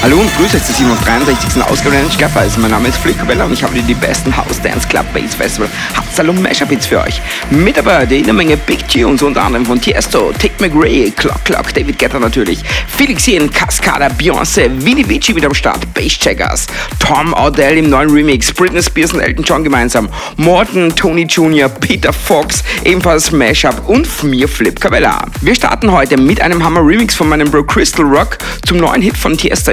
Hallo und grüße euch zur 67. Ausgabe der Schlafweise. Also, mein Name ist Flick Cabella und ich habe hier die besten House Dance Club Bass Festival Hardstyle und Mashup Hits für euch. Mit dabei jede Menge Big Tunes unter anderem von Tiesto, Tick McRae, Clock Clock, David Guetta natürlich, Felix Ian, Cascada, Beyoncé, Winnie Vici wieder am Start, Bass Checkers, Tom Odell im neuen Remix, Britney Spears und Elton John gemeinsam, Morton, Tony Jr., Peter Fox, ebenfalls Mashup und mir Flip Cabella. Wir starten heute mit einem Hammer Remix von meinem Bro Crystal Rock zum neuen Hit von Tiesto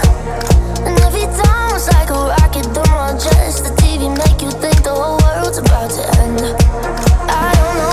I don't know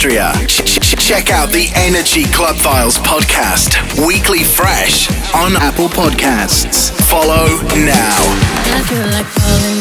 Austria. check out the Energy Club Files podcast, weekly fresh on Apple Podcasts. Follow now.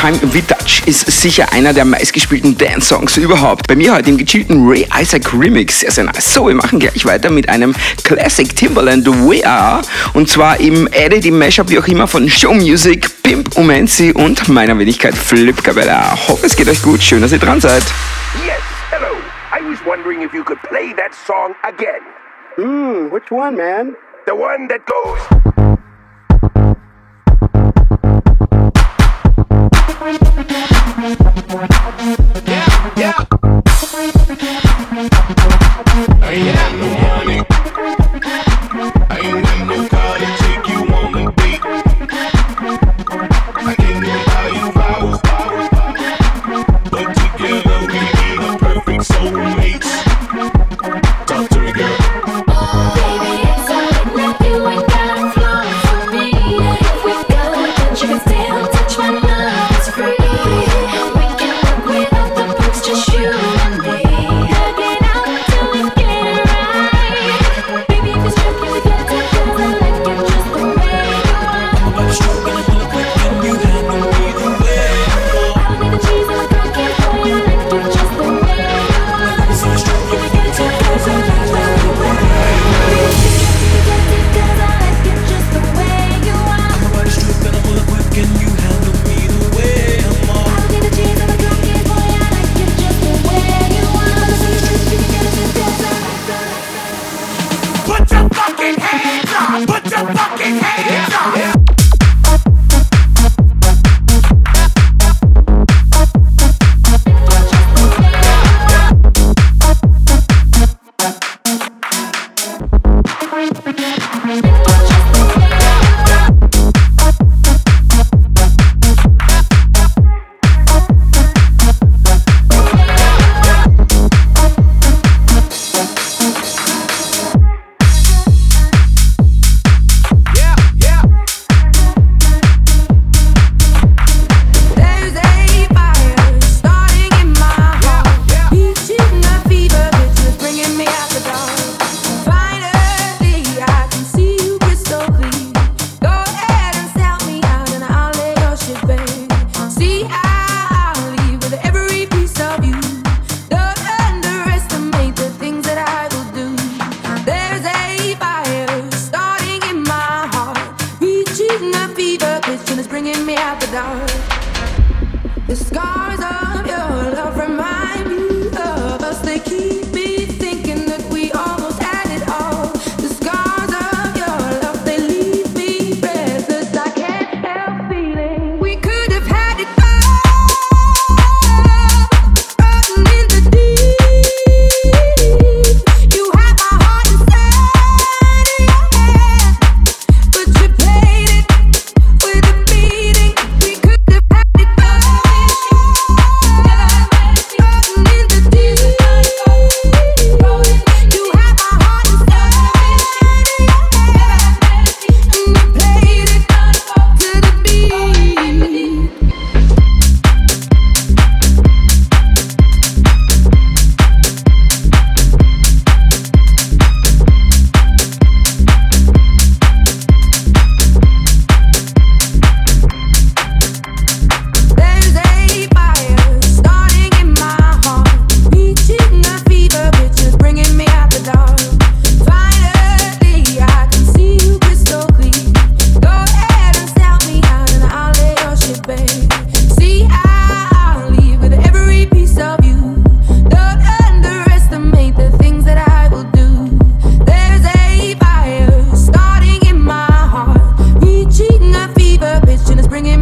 Time We Touch ist sicher einer der meistgespielten Dance-Songs überhaupt. Bei mir heute im gechillten Ray Isaac Remix. Sehr, sehr nice. So, wir machen gleich weiter mit einem Classic Timberland We Are. Und zwar im Edit, im Mashup, wie auch immer, von Show Music, Pimp Umenzi und meiner Wenigkeit Flip Capella. Hoffe, es geht euch gut. Schön, dass ihr dran seid. Yes, hello. I was wondering if you could play that song again. Hmm, which one, man? The one that goes. Yeah.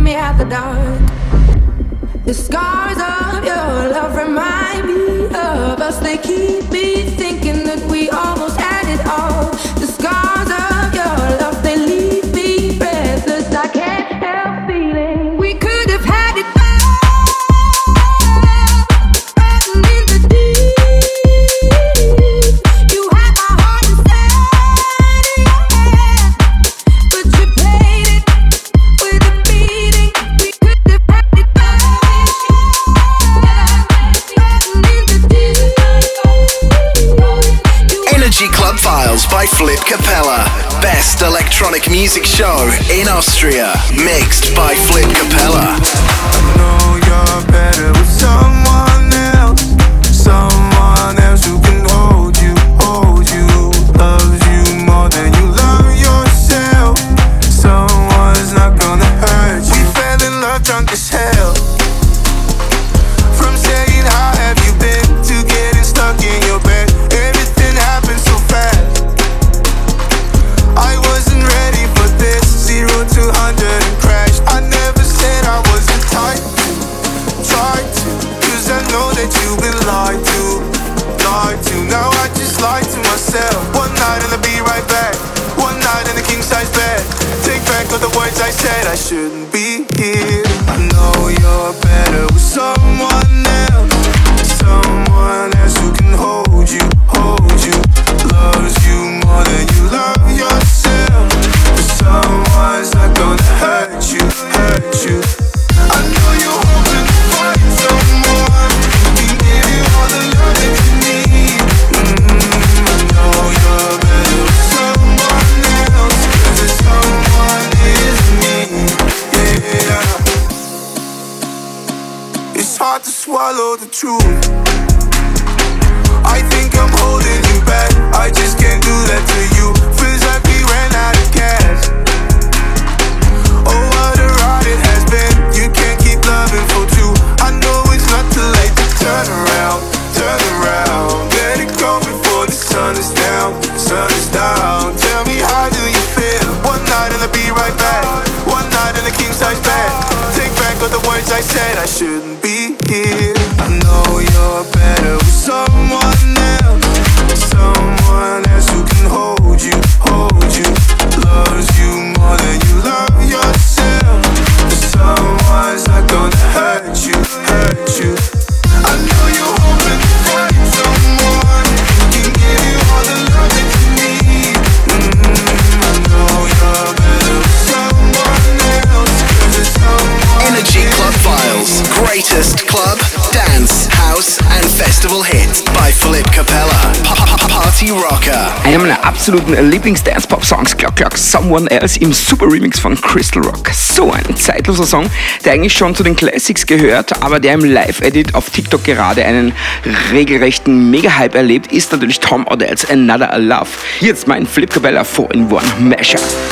me at the dark. The scars of your love remind me of us, they keep. Capella, best electronic music show in Austria, mixed by Flip Capella. the truth. Absoluten Lieblings-Dance-Pop-Songs, Clock Clock Someone Else im Super Remix von Crystal Rock. So ein zeitloser Song, der eigentlich schon zu den Classics gehört, aber der im Live-Edit auf TikTok gerade einen regelrechten Mega-Hype erlebt, ist natürlich Tom Odell's Another Love. Jetzt mein Flip Cabella 4-in-1 Mashup.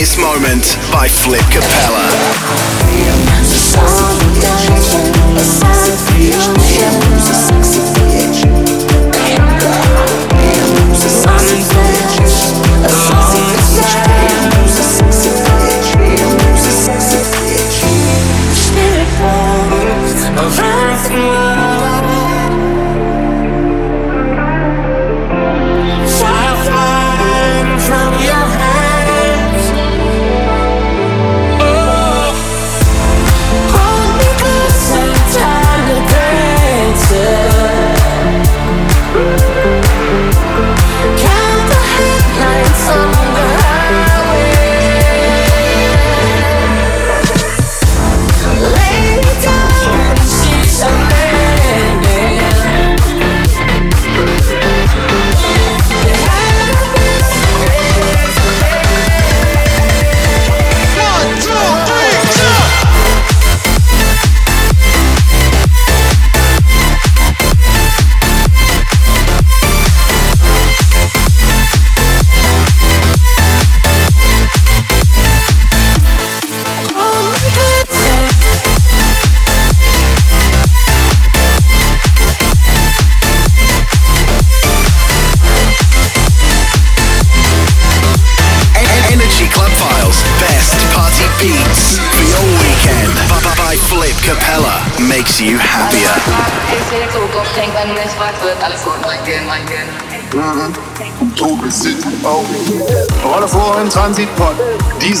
This moment by Flip Capella.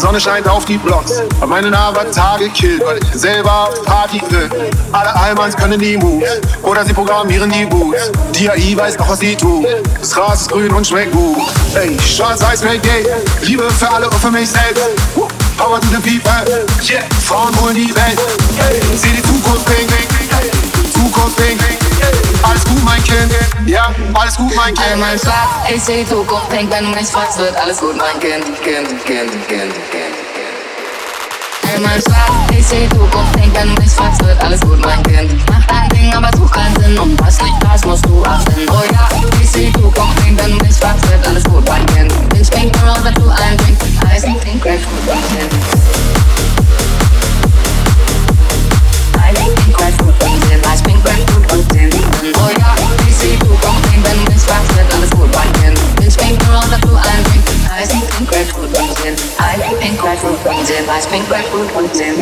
Sonne scheint auf die Blocks. Hab meinen Avatar gekillt, weil ich selber Party will. Alle Allmanns können die Moves. Oder sie programmieren die Boots. Die AI weiß noch, was sie tut. Das Gras ist grün und schmeckt gut. Ey, schwarz-weiß, red gay. Liebe für alle und für mich selbst. Power to the people. Yeah, Frauen holen die Welt. Sieh die Zukunft, ping, Zukunft, ping. Alles gut, mein Kind. Ja, alles gut, mein Kind. Einmal schwarz, ich seh die Zukunft, pink, wenn du mich fragst, wird alles gut, mein Kind. candy, candy, candy, candy, candy. Einmal stark, ich seh Druck und denk an mich, falls wird alles gut, mein Kind. Mach dein Ding, aber such keinen Sinn und was nicht passt, musst du achten. Oh ja, ich seh Druck und denk an mich, falls wird alles gut, mein Kind. Ich bin nur, wenn du einen Drink mit Eis und trink Grapefruit, mein Kind. Eis, Pink, Grapefruit und den Lieben. Oh ja, ich seh Druck und denk an mich, falls wird alles gut, mein Kind. Ich bin nur, wenn du einen Drink mit Ice pink grapefruit comes in. Ice pink grapefruit comes in. Ice pink grapefruit comes in.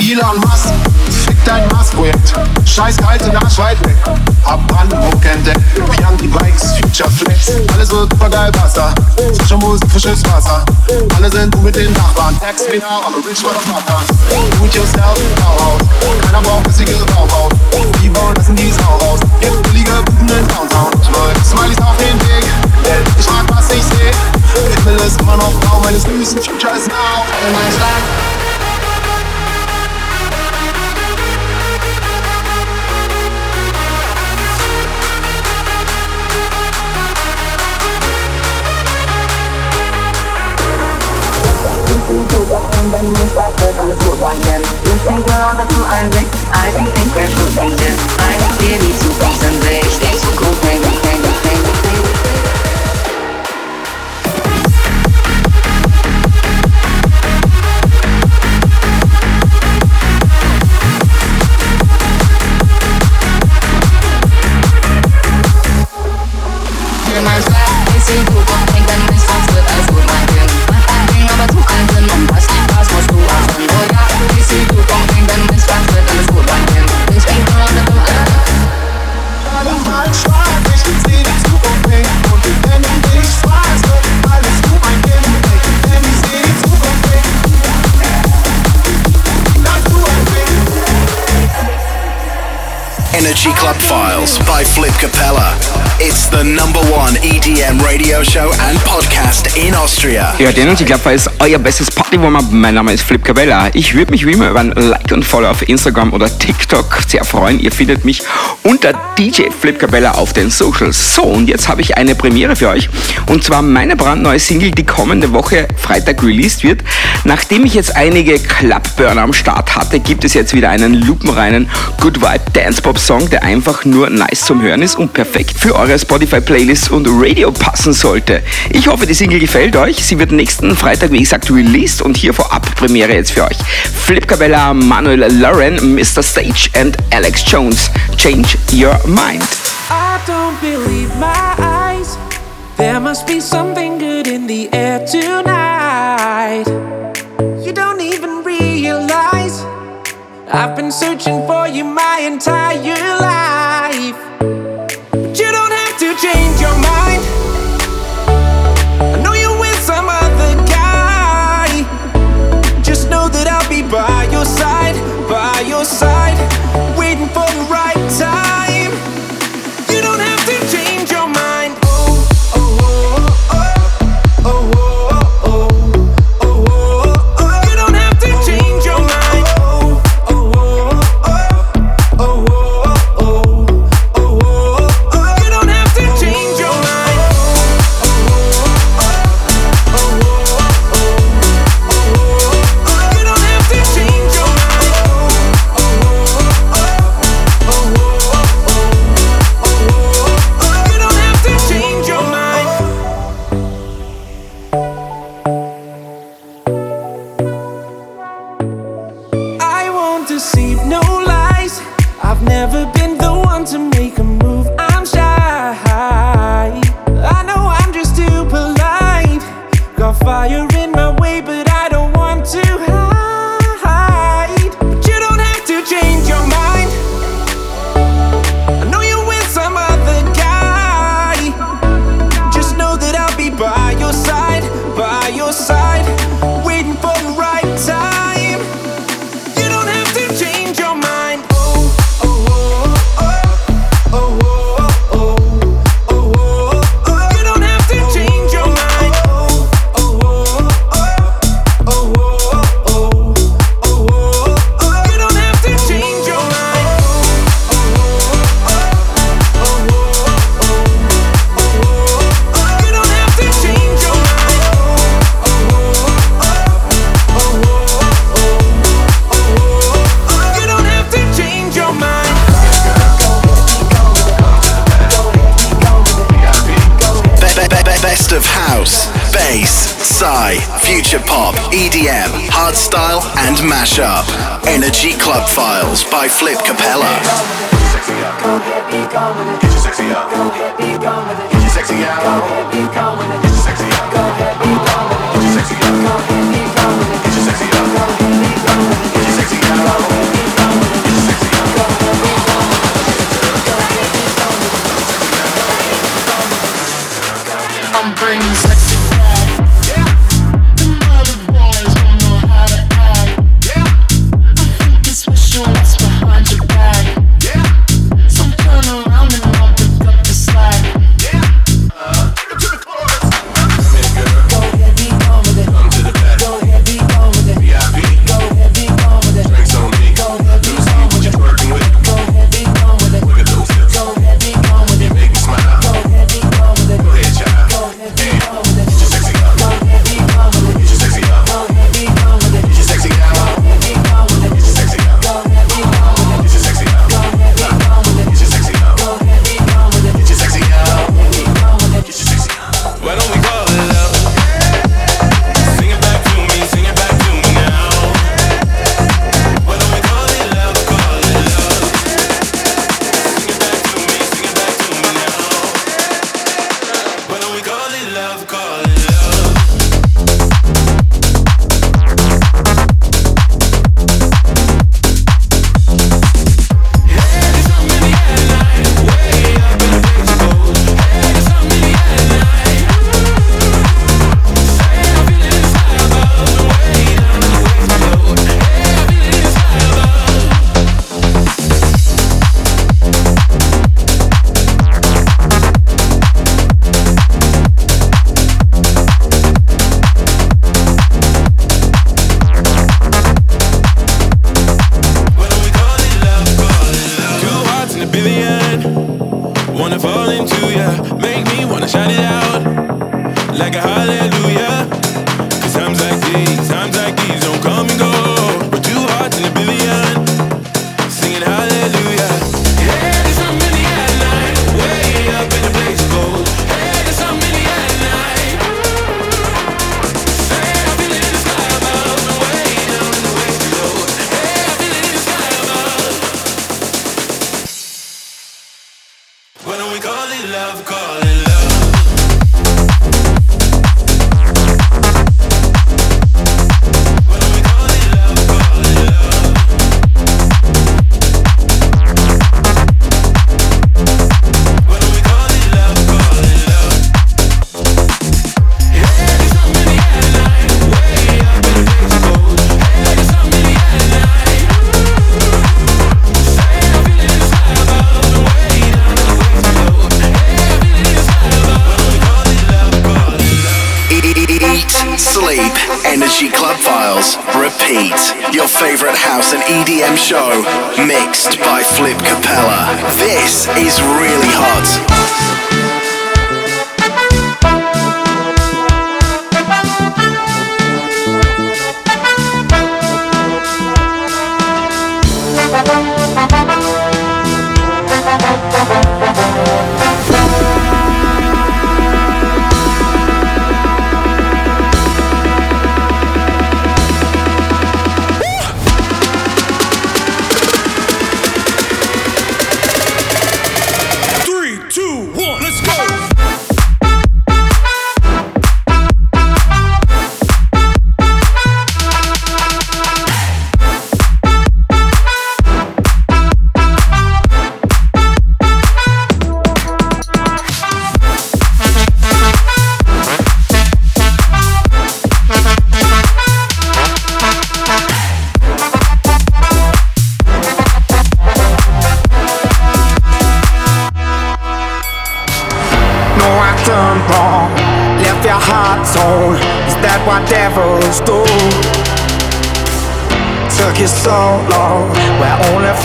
Elon Musk. Dein Mars-Projekt. Scheiß kalte Arsch weit weg. Hab Brandenburg entdeckt. Wir haben die Bikes, Future Flex. Alles wird super geil Wasser. Frische Musik, frisches Wasser. Alle sind mit den Nachbarn. Tax me now, I'm a rich motherfucker. Do it yourself, Bauhaus. Keiner braucht bissige Bauhaus. Die bauen lassen die Sau raus. Jetzt billige Buden in Downtown. Smileys auf den Weg. Ich mag, was ich seh. Himmel ist immer noch blau, meine süßen Future ist now. Mein Schlag. then think faster than the food one then You. think we're on the two and I think think we're food dangerous I think we need to concentrate, stay so Energy Club Files by Flip Capella. It's the number one EDM radio show and podcast in Austria. Ja, den und ich glaube, ist euer bestes Party Warm-Up. Mein Name ist Flip Cabella. Ich würde mich wie immer über ein Like und Follow auf Instagram oder TikTok sehr freuen. Ihr findet mich unter DJ Flip Cabella auf den Socials. So, und jetzt habe ich eine Premiere für euch. Und zwar meine brandneue Single, die kommende Woche Freitag released wird. Nachdem ich jetzt einige Clubburner am Start hatte, gibt es jetzt wieder einen lupenreinen Good Vibe Dance Pop Song, der einfach nur nice zum Hören ist und perfekt für eure eurer Spotify-Playlist und Radio passen sollte. Ich hoffe, die Single gefällt euch. Sie wird nächsten Freitag, wie gesagt, released und hier vorab Premiere jetzt für euch. Flip Cabella, Manuel Lauren, Mr. Stage und Alex Jones. Change your mind. I don't believe my eyes. There must be something good in the air tonight. You don't even realize I've been searching for you my entire life. fire mashup. Energy Club Files by Flip Capella.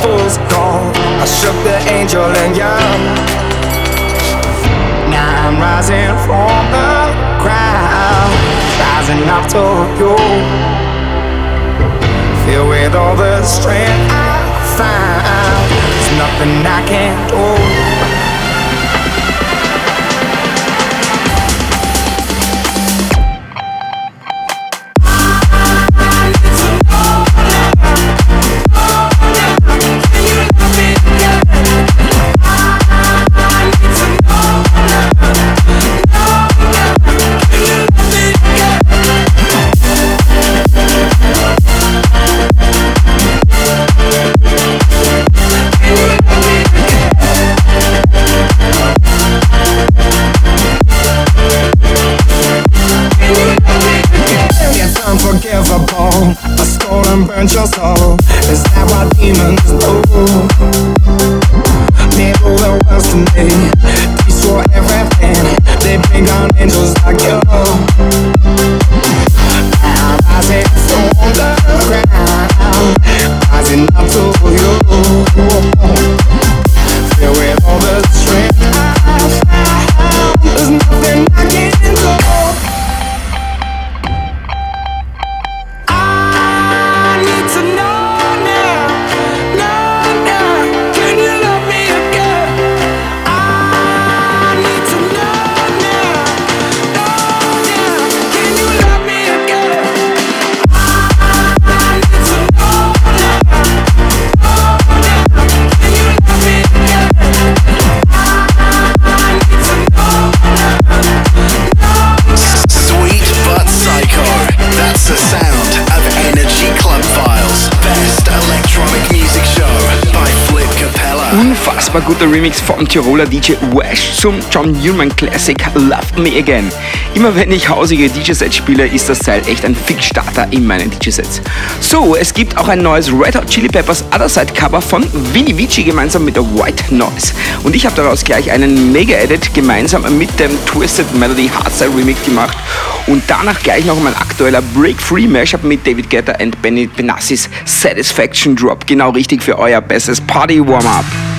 fool's gold. I shook the angel and young. Now I'm rising from the crowd, rising up to you. Filled with all the strength I find, there's nothing I can't do. and your soul. Is that what demons do? Guter Remix vom Tiroler DJ Wash zum John Newman Classic Love Me Again. Immer wenn ich hausige DJ-Sets spiele, ist das Teil echt ein Fixstarter in meinen DJ-Sets. So, es gibt auch ein neues Red Hot Chili Peppers Other Side Cover von Vinny Vici gemeinsam mit der White Noise. Und ich habe daraus gleich einen Mega-Edit gemeinsam mit dem Twisted Melody Hardstyle Remix gemacht und danach gleich noch mein aktueller Break Free Mashup mit David Guetta und Benny Benassis Satisfaction Drop. Genau richtig für euer bestes Party Warm-Up.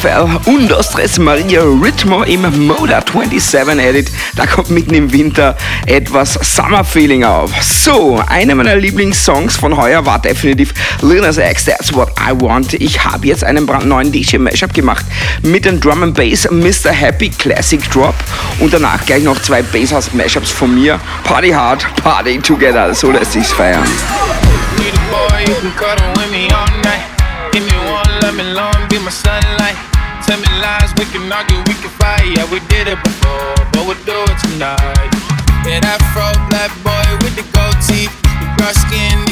FL Undos Tres Maria Ritmo im Moda 27 Edit. Da kommt mitten im Winter etwas Summer Feeling auf. So, einer meiner Lieblingssongs von heuer war definitiv Lil X, That's What I Want. Ich habe jetzt einen brandneuen DJ Mashup gemacht mit dem Drum and Bass Mr. Happy Classic Drop und danach gleich noch zwei Basshouse Mashups von mir. Party hard, party together. So lässt sich's feiern. Need a boy who can cuddle with me all night. Give me one, let me long, be my sunlight. tell me lies, we can argue, we can fight. Yeah, we did it before, but we'll do it tonight. Yeah, that fro black boy with the gold teeth, the dark skin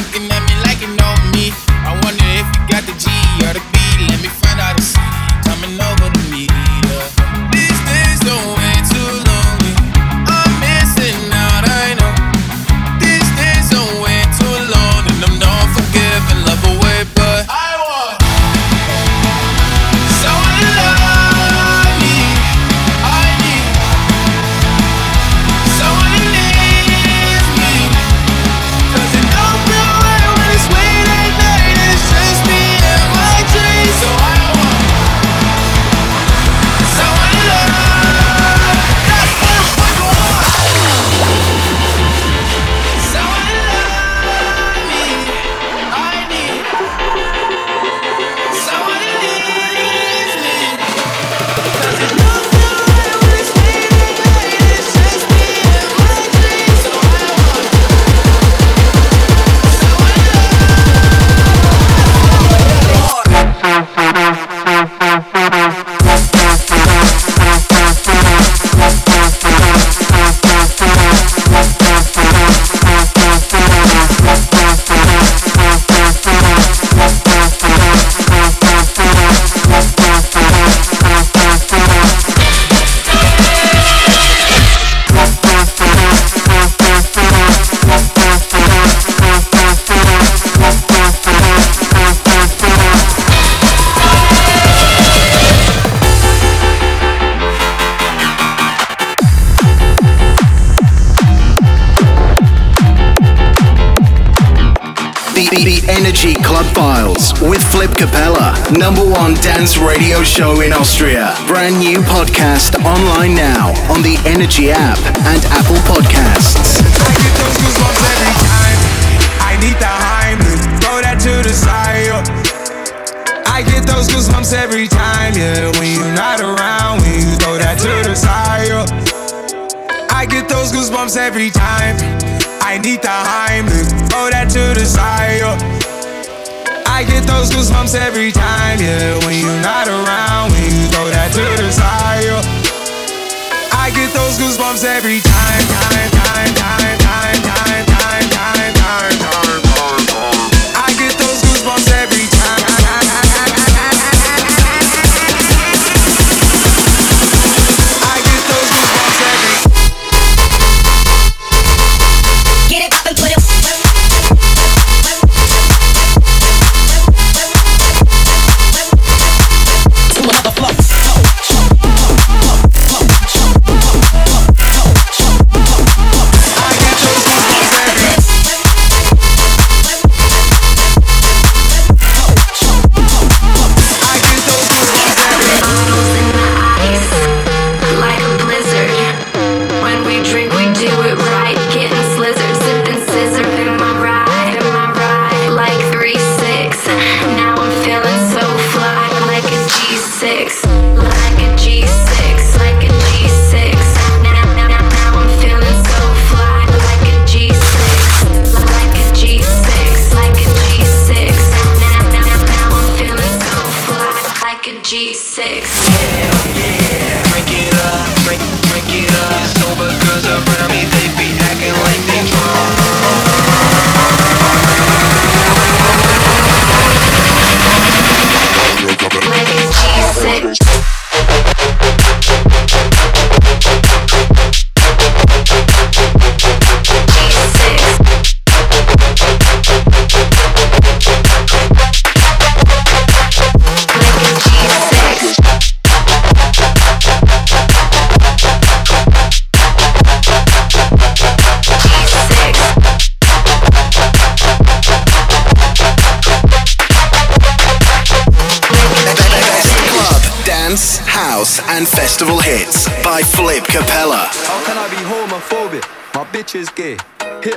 with Flip Capella, number one dance radio show in Austria. Brand new podcast online now on the Energy app and Apple Podcasts. I get those goosebumps every time. I need the Heimlich, throw that to the side. I get those goosebumps every time, yeah. When you're not around, when you throw that to the side. I get those goosebumps every time. I need the Heimlich, throw that to the side. Those goosebumps every time, yeah. When you're not around, when you throw that to the side. I get those goosebumps every time, time, time, time,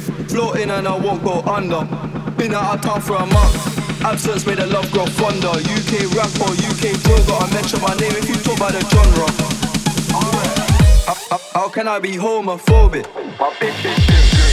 Floating and I won't go under. Been out of town for a month. Absence made the love grow fonder. UK rapper, UK drill, gotta mention my name if you talk about the genre. How, how- how can I be homophobic? My bitch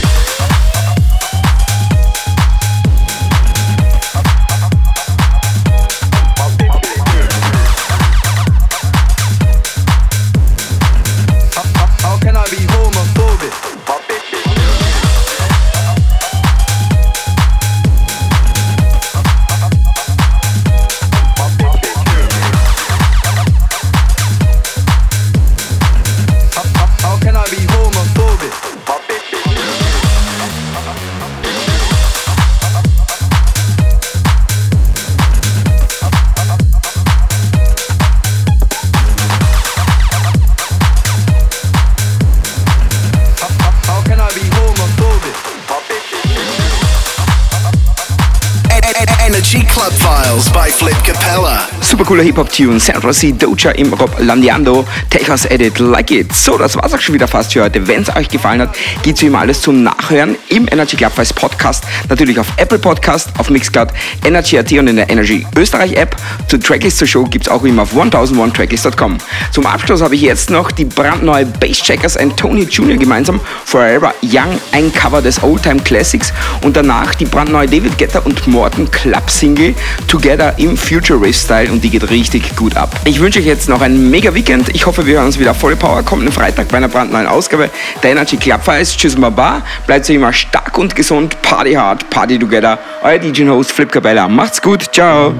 Club by Flip Capella. Super cooler Hip-Hop-Tune, Central C Doja im Rob Landiando, Techos Edit, Like It. So, das war's auch schon wieder fast für heute. Wenn es euch gefallen hat, geht's wie immer alles zum Nachhören im Energy Club Files Podcast. Natürlich auf Apple Podcast, auf Mixcloud, Energy.at und in der Energy Österreich App. Zur Tracklist zur Show gibt's auch immer auf 1001tracklist.com. Zum Abschluss habe ich jetzt noch die brandneue Basscheckers und Tony Jr. gemeinsam Forever Young, ein Cover des Oldtime Classics und danach die brandneue David Guetta und Morten Club Single Together im Future Rave Style und die die geht richtig gut ab. Ich wünsche euch jetzt noch ein mega Weekend. Ich hoffe, wir hören uns wieder volle Power. Kommt einen Freitag bei einer brandneuen Ausgabe. Der Energy Club heißt Tschüss und Baba. Bleibt so immer stark und gesund. Party hard, party together. Euer DJ-Host Flip Cabella. Macht's gut. Ciao.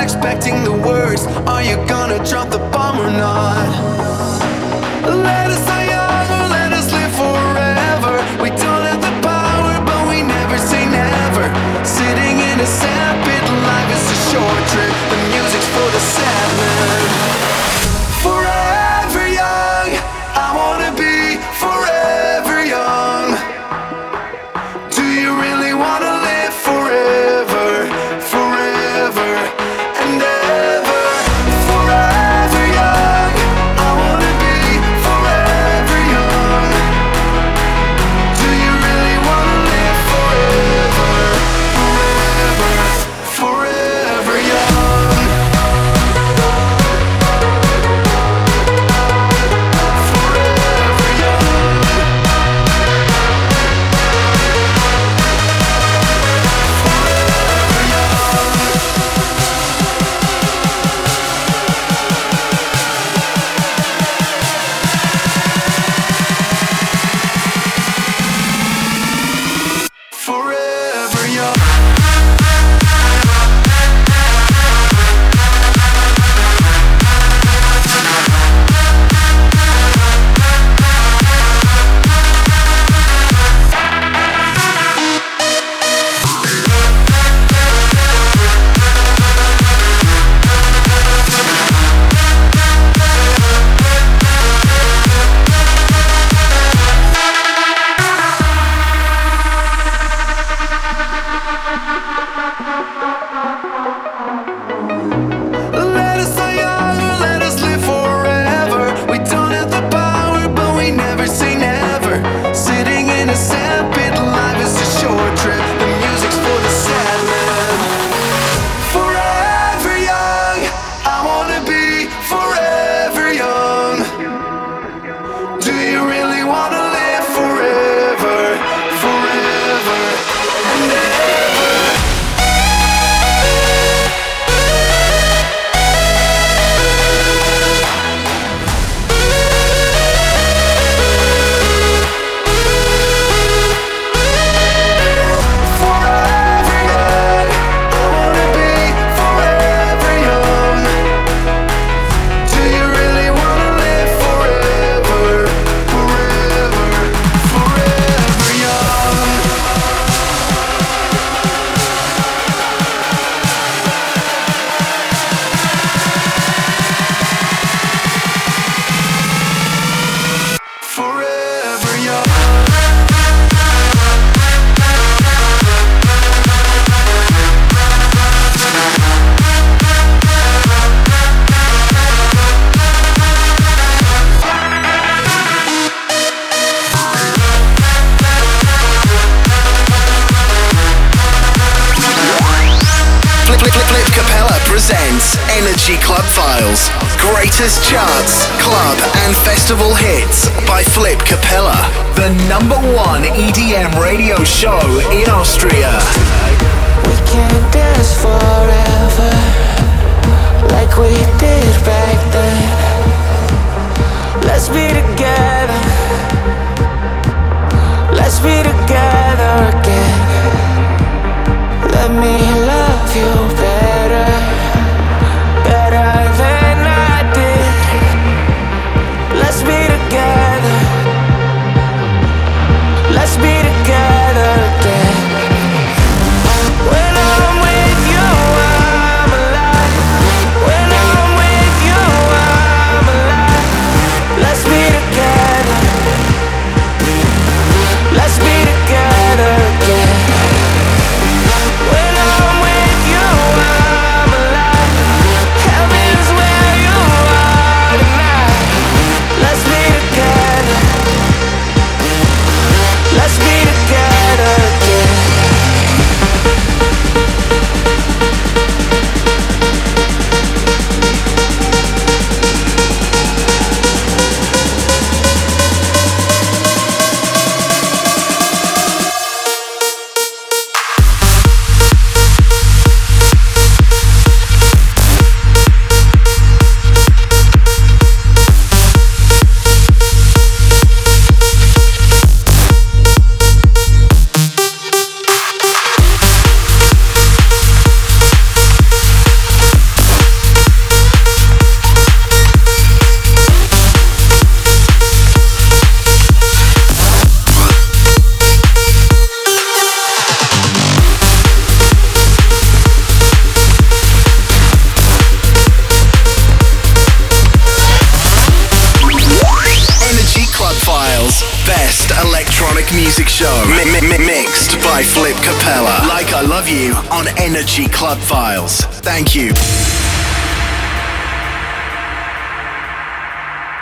Expecting the worst. Are you gonna drop the bomb or not?